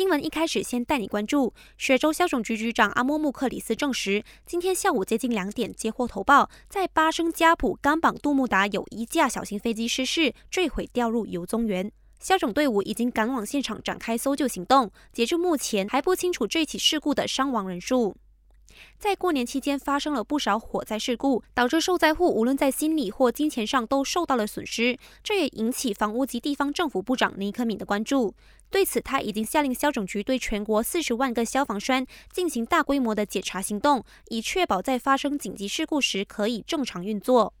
新闻一开始先带你关注，雪州消防局局长阿莫穆克里斯证实，今天下午接近两点接获投报，在巴生加普甘榜杜木达有一架小型飞机失事坠毁，掉入油棕园。消防队伍已经赶往现场展开搜救行动，截至目前还不清楚这起事故的伤亡人数。在过年期间发生了不少火灾事故，导致受灾户无论在心理或金钱上都受到了损失，这也引起房屋及地方政府部长尼克敏的关注。对此，他已经下令消防局对全国四十万个消防栓进行大规模的检查行动，以确保在发生紧急事故时可以正常运作。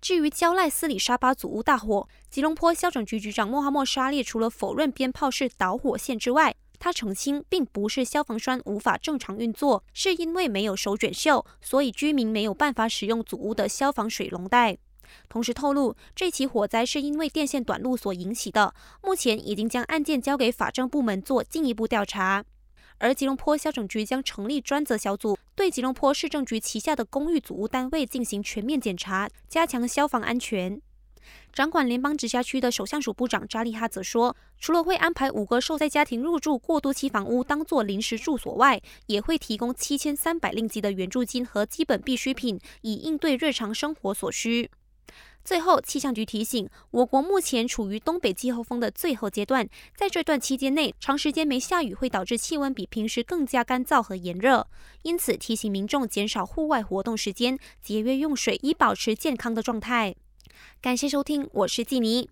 至于焦赖斯里沙巴祖屋大火，吉隆坡消防局局长穆哈默沙列除了否认鞭炮是导火线之外，他澄清，并不是消防栓无法正常运作，是因为没有手卷袖，所以居民没有办法使用祖屋的消防水龙带。同时透露，这起火灾是因为电线短路所引起的，目前已经将案件交给法政部门做进一步调查。而吉隆坡消防局将成立专责小组，对吉隆坡市政局旗下的公寓祖屋单位进行全面检查，加强消防安全。掌管联邦直辖区的首相署部长扎利哈则说，除了会安排五个受灾家庭入住过渡期房屋当做临时住所外，也会提供七千三百令吉的援助金和基本必需品，以应对日常生活所需。最后，气象局提醒，我国目前处于东北季候风的最后阶段，在这段期间内，长时间没下雨会导致气温比平时更加干燥和炎热，因此提醒民众减少户外活动时间，节约用水，以保持健康的状态。感谢收听，我是季妮。